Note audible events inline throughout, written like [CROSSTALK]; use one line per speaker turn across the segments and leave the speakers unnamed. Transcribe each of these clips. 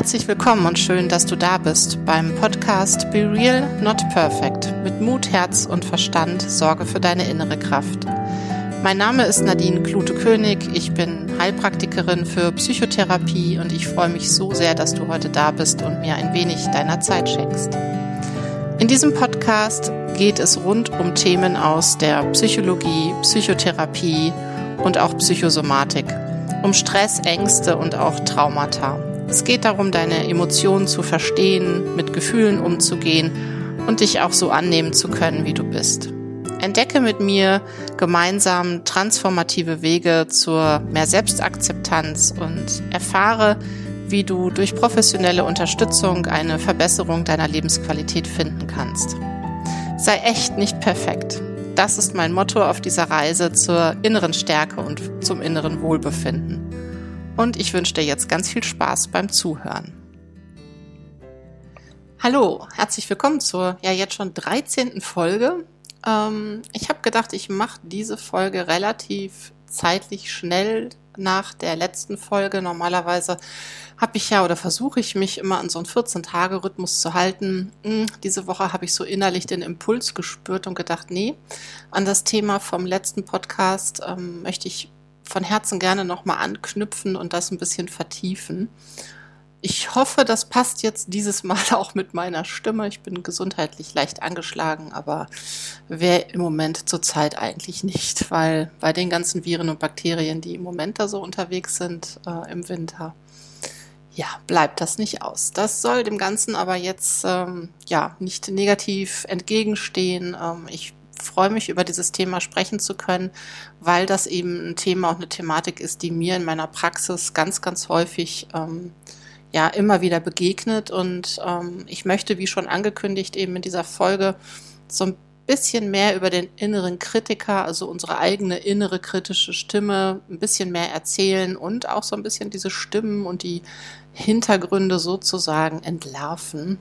Herzlich willkommen und schön, dass du da bist beim Podcast Be Real, Not Perfect. Mit Mut, Herz und Verstand sorge für deine innere Kraft. Mein Name ist Nadine Klute-König. Ich bin Heilpraktikerin für Psychotherapie und ich freue mich so sehr, dass du heute da bist und mir ein wenig deiner Zeit schenkst. In diesem Podcast geht es rund um Themen aus der Psychologie, Psychotherapie und auch Psychosomatik, um Stress, Ängste und auch Traumata. Es geht darum, deine Emotionen zu verstehen, mit Gefühlen umzugehen und dich auch so annehmen zu können, wie du bist. Entdecke mit mir gemeinsam transformative Wege zur mehr Selbstakzeptanz und erfahre, wie du durch professionelle Unterstützung eine Verbesserung deiner Lebensqualität finden kannst. Sei echt nicht perfekt. Das ist mein Motto auf dieser Reise zur inneren Stärke und zum inneren Wohlbefinden und ich wünsche dir jetzt ganz viel Spaß beim Zuhören. Hallo, herzlich willkommen zur ja jetzt schon 13. Folge. Ähm, ich habe gedacht, ich mache diese Folge relativ zeitlich schnell nach der letzten Folge. Normalerweise habe ich ja oder versuche ich mich immer an so einen 14-Tage-Rhythmus zu halten. Hm, diese Woche habe ich so innerlich den Impuls gespürt und gedacht, nee, an das Thema vom letzten Podcast ähm, möchte ich von Herzen gerne nochmal anknüpfen und das ein bisschen vertiefen. Ich hoffe, das passt jetzt dieses Mal [LAUGHS] auch mit meiner Stimme. Ich bin gesundheitlich leicht angeschlagen, aber wer im Moment zurzeit eigentlich nicht, weil bei den ganzen Viren und Bakterien, die im Moment da so unterwegs sind äh, im Winter, ja, bleibt das nicht aus. Das soll dem Ganzen aber jetzt ähm, ja nicht negativ entgegenstehen. Ähm, ich freue mich, über dieses Thema sprechen zu können, weil das eben ein Thema und eine Thematik ist, die mir in meiner Praxis ganz, ganz häufig ähm, ja immer wieder begegnet. Und ähm, ich möchte, wie schon angekündigt, eben in dieser Folge so ein bisschen mehr über den inneren Kritiker, also unsere eigene innere kritische Stimme, ein bisschen mehr erzählen und auch so ein bisschen diese Stimmen und die Hintergründe sozusagen entlarven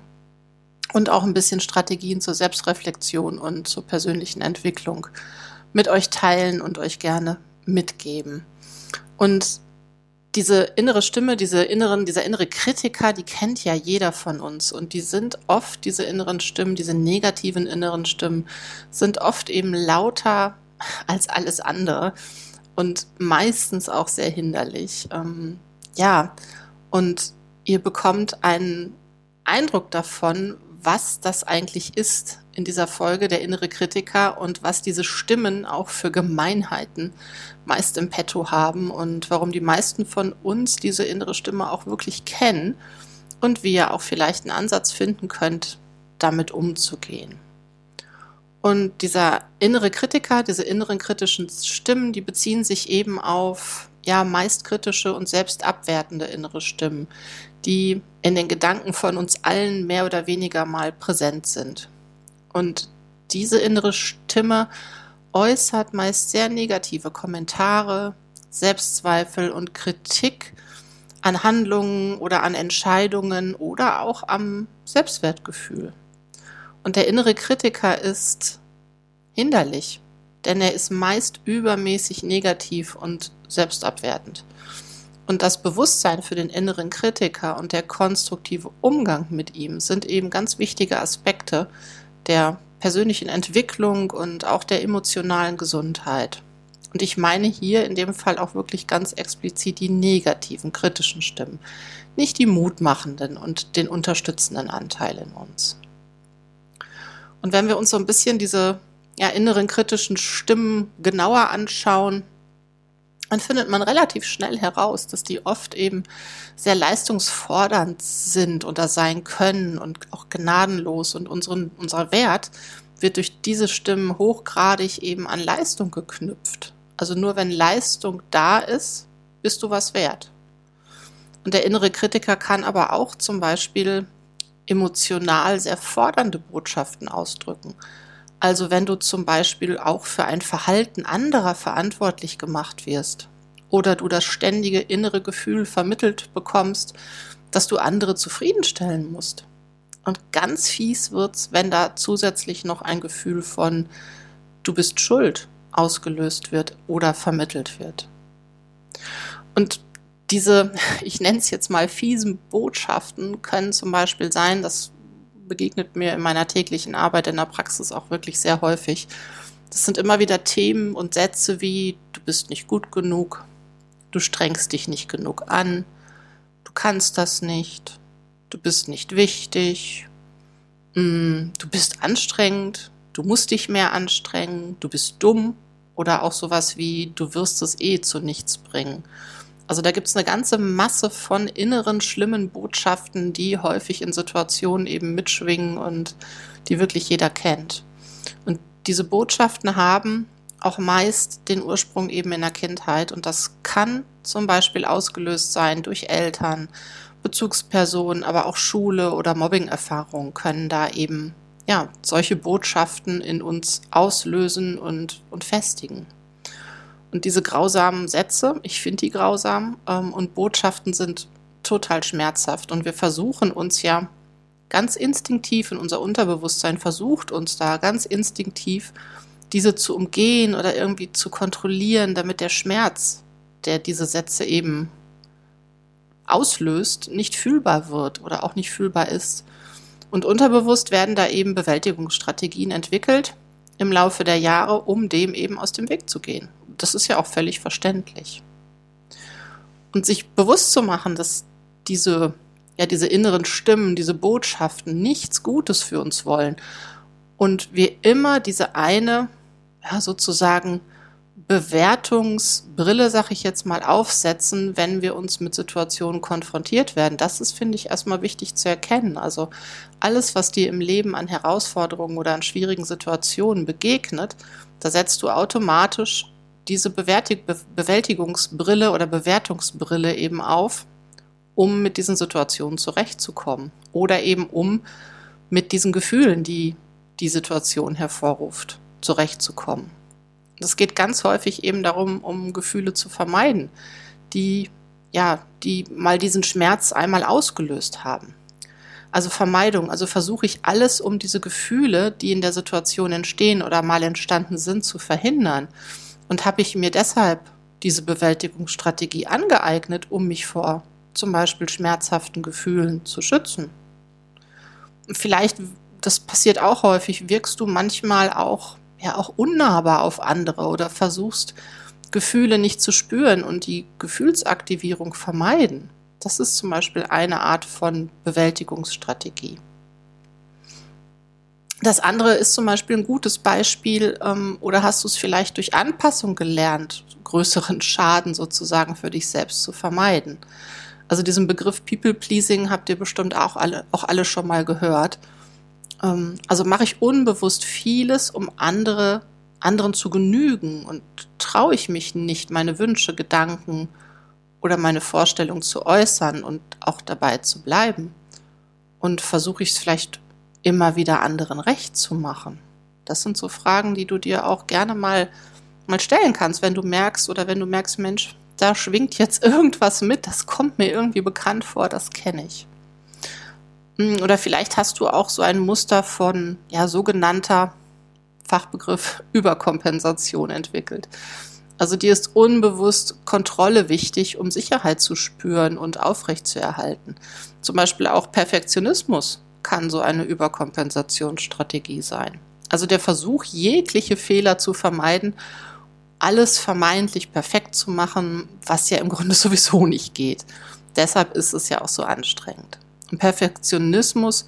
und auch ein bisschen Strategien zur Selbstreflexion und zur persönlichen Entwicklung mit euch teilen und euch gerne mitgeben. Und diese innere Stimme, diese inneren, dieser innere Kritiker, die kennt ja jeder von uns und die sind oft, diese inneren Stimmen, diese negativen inneren Stimmen, sind oft eben lauter als alles andere und meistens auch sehr hinderlich. Ähm, ja, und ihr bekommt einen Eindruck davon, was das eigentlich ist in dieser Folge, der innere Kritiker und was diese Stimmen auch für Gemeinheiten meist im Petto haben und warum die meisten von uns diese innere Stimme auch wirklich kennen und wie ihr auch vielleicht einen Ansatz finden könnt, damit umzugehen. Und dieser innere Kritiker, diese inneren kritischen Stimmen, die beziehen sich eben auf ja meist kritische und selbst abwertende innere Stimmen, die in den Gedanken von uns allen mehr oder weniger mal präsent sind. Und diese innere Stimme äußert meist sehr negative Kommentare, Selbstzweifel und Kritik an Handlungen oder an Entscheidungen oder auch am Selbstwertgefühl. Und der innere Kritiker ist hinderlich, denn er ist meist übermäßig negativ und selbstabwertend. Und das Bewusstsein für den inneren Kritiker und der konstruktive Umgang mit ihm sind eben ganz wichtige Aspekte der persönlichen Entwicklung und auch der emotionalen Gesundheit. Und ich meine hier in dem Fall auch wirklich ganz explizit die negativen, kritischen Stimmen, nicht die mutmachenden und den unterstützenden Anteil in uns. Und wenn wir uns so ein bisschen diese ja, inneren kritischen Stimmen genauer anschauen, dann findet man relativ schnell heraus, dass die oft eben sehr leistungsfordernd sind oder sein können und auch gnadenlos und unseren, unser Wert wird durch diese Stimmen hochgradig eben an Leistung geknüpft. Also nur wenn Leistung da ist, bist du was wert. Und der innere Kritiker kann aber auch zum Beispiel emotional sehr fordernde Botschaften ausdrücken. Also wenn du zum Beispiel auch für ein Verhalten anderer verantwortlich gemacht wirst oder du das ständige innere Gefühl vermittelt bekommst, dass du andere zufriedenstellen musst. Und ganz fies wird's, wenn da zusätzlich noch ein Gefühl von du bist schuld ausgelöst wird oder vermittelt wird. Und diese, [LAUGHS] ich nenne es jetzt mal fiesen Botschaften, können zum Beispiel sein, das begegnet mir in meiner täglichen Arbeit in der Praxis auch wirklich sehr häufig. Das sind immer wieder Themen und Sätze wie, du bist nicht gut genug, du strengst dich nicht genug an, du kannst das nicht, du bist nicht wichtig, mm, du bist anstrengend, du musst dich mehr anstrengen, du bist dumm oder auch sowas wie, du wirst es eh zu nichts bringen. Also da gibt es eine ganze Masse von inneren schlimmen Botschaften, die häufig in Situationen eben mitschwingen und die wirklich jeder kennt. Und diese Botschaften haben auch meist den Ursprung eben in der Kindheit und das kann zum Beispiel ausgelöst sein durch Eltern, Bezugspersonen, aber auch Schule oder Mobbing-Erfahrungen können da eben ja solche Botschaften in uns auslösen und, und festigen. Und diese grausamen Sätze, ich finde die grausam, ähm, und Botschaften sind total schmerzhaft. Und wir versuchen uns ja ganz instinktiv in unser Unterbewusstsein versucht uns da ganz instinktiv diese zu umgehen oder irgendwie zu kontrollieren, damit der Schmerz, der diese Sätze eben auslöst, nicht fühlbar wird oder auch nicht fühlbar ist. Und unterbewusst werden da eben Bewältigungsstrategien entwickelt im Laufe der Jahre, um dem eben aus dem Weg zu gehen das ist ja auch völlig verständlich. Und sich bewusst zu machen, dass diese, ja, diese inneren Stimmen, diese Botschaften nichts Gutes für uns wollen und wir immer diese eine, ja, sozusagen Bewertungsbrille, sag ich jetzt mal, aufsetzen, wenn wir uns mit Situationen konfrontiert werden. Das ist, finde ich, erstmal wichtig zu erkennen. Also alles, was dir im Leben an Herausforderungen oder an schwierigen Situationen begegnet, da setzt du automatisch diese Bewertig Be Bewältigungsbrille oder Bewertungsbrille eben auf, um mit diesen Situationen zurechtzukommen oder eben um mit diesen Gefühlen, die die Situation hervorruft, zurechtzukommen. Es geht ganz häufig eben darum, um Gefühle zu vermeiden, die ja, die mal diesen Schmerz einmal ausgelöst haben. Also Vermeidung, also versuche ich alles, um diese Gefühle, die in der Situation entstehen oder mal entstanden sind, zu verhindern. Und habe ich mir deshalb diese Bewältigungsstrategie angeeignet, um mich vor zum Beispiel schmerzhaften Gefühlen zu schützen. Vielleicht, das passiert auch häufig, wirkst du manchmal auch, ja, auch unnahbar auf andere oder versuchst, Gefühle nicht zu spüren und die Gefühlsaktivierung vermeiden. Das ist zum Beispiel eine Art von Bewältigungsstrategie. Das andere ist zum Beispiel ein gutes Beispiel, ähm, oder hast du es vielleicht durch Anpassung gelernt, größeren Schaden sozusagen für dich selbst zu vermeiden? Also diesen Begriff People Pleasing habt ihr bestimmt auch alle, auch alle schon mal gehört. Ähm, also mache ich unbewusst vieles, um andere, anderen zu genügen und traue ich mich nicht, meine Wünsche, Gedanken oder meine Vorstellung zu äußern und auch dabei zu bleiben. Und versuche ich es vielleicht immer wieder anderen recht zu machen? Das sind so Fragen, die du dir auch gerne mal, mal stellen kannst, wenn du merkst oder wenn du merkst, Mensch, da schwingt jetzt [LAUGHS] irgendwas mit, das kommt mir irgendwie bekannt vor, das kenne ich. Hm, oder vielleicht hast du auch so ein Muster von ja, sogenannter Fachbegriff [LAUGHS] Überkompensation entwickelt. Also dir ist unbewusst Kontrolle wichtig, um Sicherheit zu spüren und aufrechtzuerhalten. Zum Beispiel auch Perfektionismus kann so eine Überkompensationsstrategie sein. Also der Versuch, jegliche Fehler zu vermeiden, alles vermeintlich perfekt zu machen, was ja im Grunde [LAUGHS] sowieso nicht geht. Deshalb ist es ja auch so anstrengend. Und Perfektionismus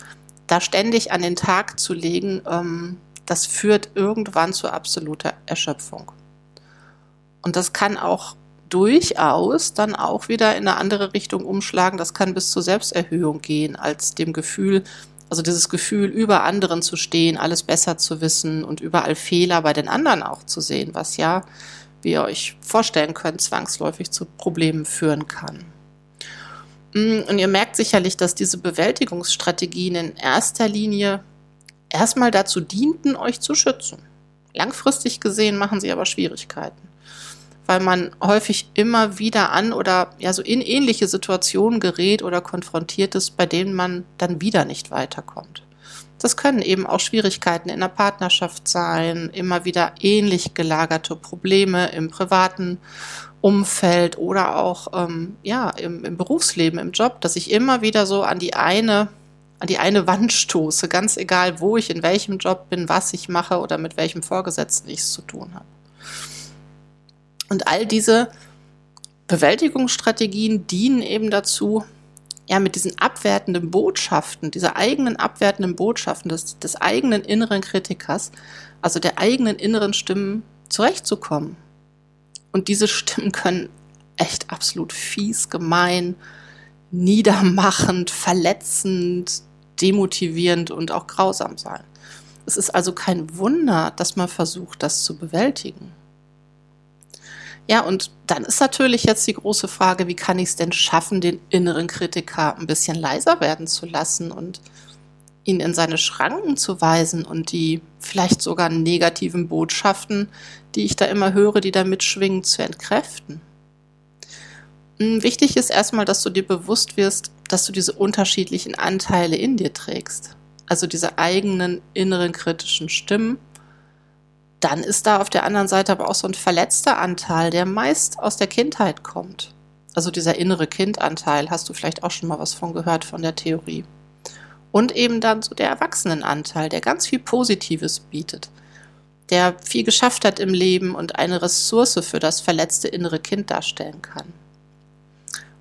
da ständig an den Tag zu legen, ähm, das führt irgendwann zu absoluter Erschöpfung. Und das kann auch durchaus dann auch wieder in eine andere Richtung umschlagen. Das kann bis zur Selbsterhöhung gehen, als dem Gefühl, also dieses Gefühl, über anderen zu stehen, alles besser zu wissen und überall Fehler bei den anderen auch zu sehen, was ja, wie ihr euch vorstellen könnt, zwangsläufig zu Problemen führen kann. Mm, und ihr merkt sicherlich, dass diese Bewältigungsstrategien in erster Linie erstmal dazu dienten, euch zu schützen. Langfristig gesehen machen sie aber Schwierigkeiten weil man häufig immer wieder an oder ja so in ähnliche Situationen gerät oder konfrontiert ist, bei denen man dann wieder nicht weiterkommt. Das können eben auch Schwierigkeiten in der Partnerschaft sein, immer wieder ähnlich gelagerte Probleme im privaten Umfeld oder auch ähm, ja im, im Berufsleben, im Job, dass ich immer wieder so an die eine an die eine Wand stoße, ganz egal, wo ich in welchem Job bin, was ich mache oder mit welchem Vorgesetzten ich es zu tun habe. Und all diese Bewältigungsstrategien dienen eben dazu, ja, mit diesen abwertenden Botschaften, dieser eigenen abwertenden Botschaften des, des eigenen inneren Kritikers, also der eigenen inneren Stimmen zurechtzukommen. Und diese Stimmen können echt absolut fies, gemein, niedermachend, verletzend, demotivierend und auch grausam sein. Es ist also kein Wunder, dass man versucht, das zu bewältigen. Ja, und dann ist natürlich jetzt die große Frage, wie kann ich es denn schaffen, den inneren Kritiker ein bisschen leiser werden zu lassen und ihn in seine Schranken zu weisen und die vielleicht sogar negativen Botschaften, die ich da immer höre, die da mitschwingen, zu entkräften. Hm, wichtig ist erstmal, dass du dir bewusst wirst, dass du diese unterschiedlichen Anteile in dir trägst. Also diese eigenen inneren kritischen Stimmen. Dann ist da auf der anderen Seite aber auch so ein verletzter Anteil, der meist aus der Kindheit kommt. Also dieser innere Kindanteil, hast du vielleicht auch schon mal was von gehört von der Theorie. Und eben dann so der Erwachsenenanteil, der ganz viel Positives bietet, der viel geschafft hat im Leben und eine Ressource für das verletzte innere Kind darstellen kann.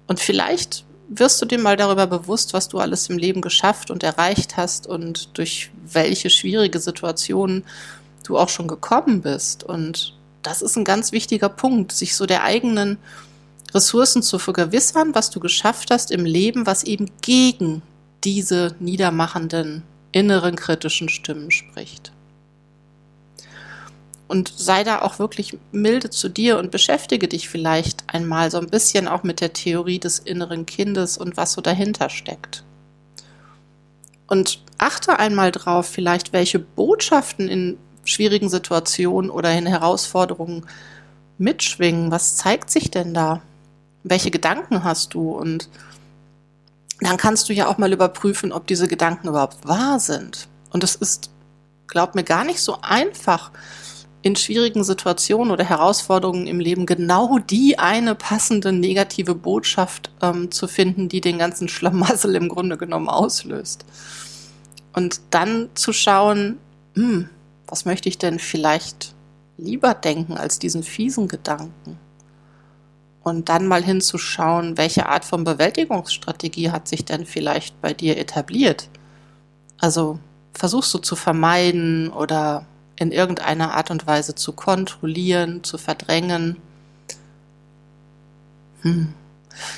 Und vielleicht wirst du dir mal darüber bewusst, was du alles im Leben geschafft und erreicht hast und durch welche schwierige Situationen du auch schon gekommen bist. Und das ist ein ganz wichtiger Punkt, sich so der eigenen Ressourcen zu vergewissern, was du geschafft hast im Leben, was eben gegen diese niedermachenden inneren kritischen Stimmen spricht und sei da auch wirklich milde zu dir und beschäftige dich vielleicht einmal so ein bisschen auch mit der Theorie des inneren Kindes und was so dahinter steckt. Und achte einmal drauf, vielleicht welche Botschaften in schwierigen Situationen oder in Herausforderungen mitschwingen. Was zeigt sich denn da? Welche Gedanken hast du? Und dann kannst du ja auch mal überprüfen, ob diese Gedanken überhaupt wahr sind. Und es ist, glaub mir, gar nicht so einfach, in schwierigen Situationen oder Herausforderungen im Leben genau die eine passende negative Botschaft ähm, zu finden, die den ganzen Schlamassel im Grunde genommen auslöst. Und dann zu schauen, hm, was möchte ich denn vielleicht lieber denken als diesen fiesen Gedanken? Und dann mal hinzuschauen, welche Art von Bewältigungsstrategie hat sich denn vielleicht bei dir etabliert? Also versuchst du zu vermeiden oder in irgendeiner Art und Weise zu kontrollieren, zu verdrängen. Hm.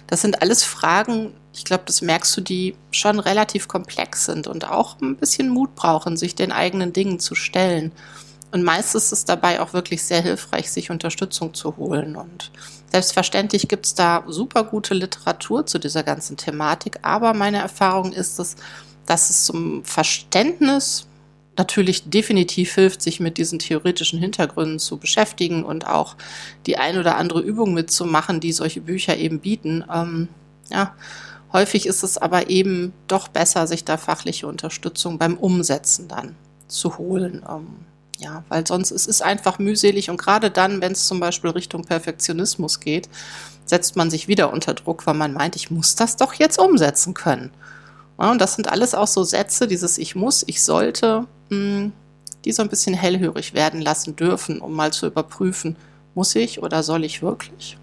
Das sind alles Fragen, ich glaube, das merkst du, die schon relativ komplex sind und auch ein bisschen Mut brauchen, sich den eigenen Dingen zu stellen. Und meist ist es dabei auch wirklich sehr hilfreich, sich Unterstützung zu holen. Und selbstverständlich gibt es da super gute Literatur zu dieser ganzen Thematik, aber meine Erfahrung ist es, dass es zum Verständnis natürlich definitiv hilft, sich mit diesen theoretischen Hintergründen zu beschäftigen und auch die ein oder andere Übung mitzumachen, die solche Bücher eben bieten. Ähm, ja, häufig ist es aber eben doch besser, sich da fachliche Unterstützung beim Umsetzen dann zu holen. Ähm, ja, weil sonst es ist einfach mühselig und gerade dann, wenn es zum Beispiel Richtung Perfektionismus geht, setzt man sich wieder unter Druck, weil man meint, ich muss das doch jetzt umsetzen können. Ja, und das sind alles auch so Sätze, dieses Ich muss, ich sollte, mh, die so ein bisschen hellhörig werden lassen dürfen, um mal zu überprüfen, muss ich oder soll ich wirklich?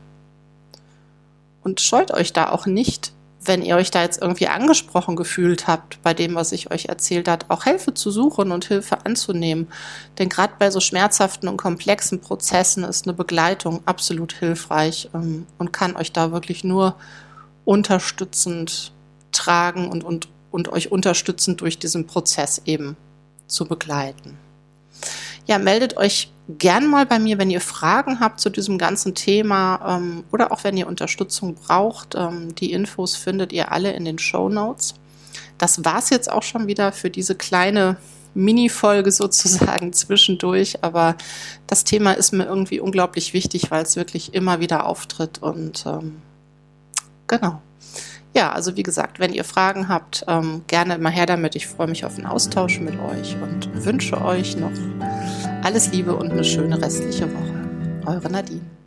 Und scheut euch da auch nicht, wenn ihr euch da jetzt irgendwie angesprochen gefühlt habt bei dem, was ich euch erzählt habe, auch Hilfe zu suchen und Hilfe anzunehmen. Denn gerade bei so schmerzhaften und komplexen Prozessen ist eine Begleitung absolut hilfreich ähm, und kann euch da wirklich nur unterstützend tragen und, und, und euch unterstützend durch diesen Prozess eben zu begleiten. Ja, meldet euch gern mal bei mir, wenn ihr Fragen habt zu diesem ganzen Thema ähm, oder auch wenn ihr Unterstützung braucht. Ähm, die Infos findet ihr alle in den Show Notes. Das war's jetzt auch schon wieder für diese kleine Mini-Folge sozusagen [LAUGHS] zwischendurch, aber das Thema ist mir irgendwie unglaublich wichtig, weil es wirklich immer wieder auftritt und ähm, genau. Ja, also wie gesagt, wenn ihr Fragen habt, ähm, gerne immer her damit. Ich freue mich auf einen Austausch mit euch und wünsche euch noch alles Liebe und eine schöne restliche Woche. Eure Nadine.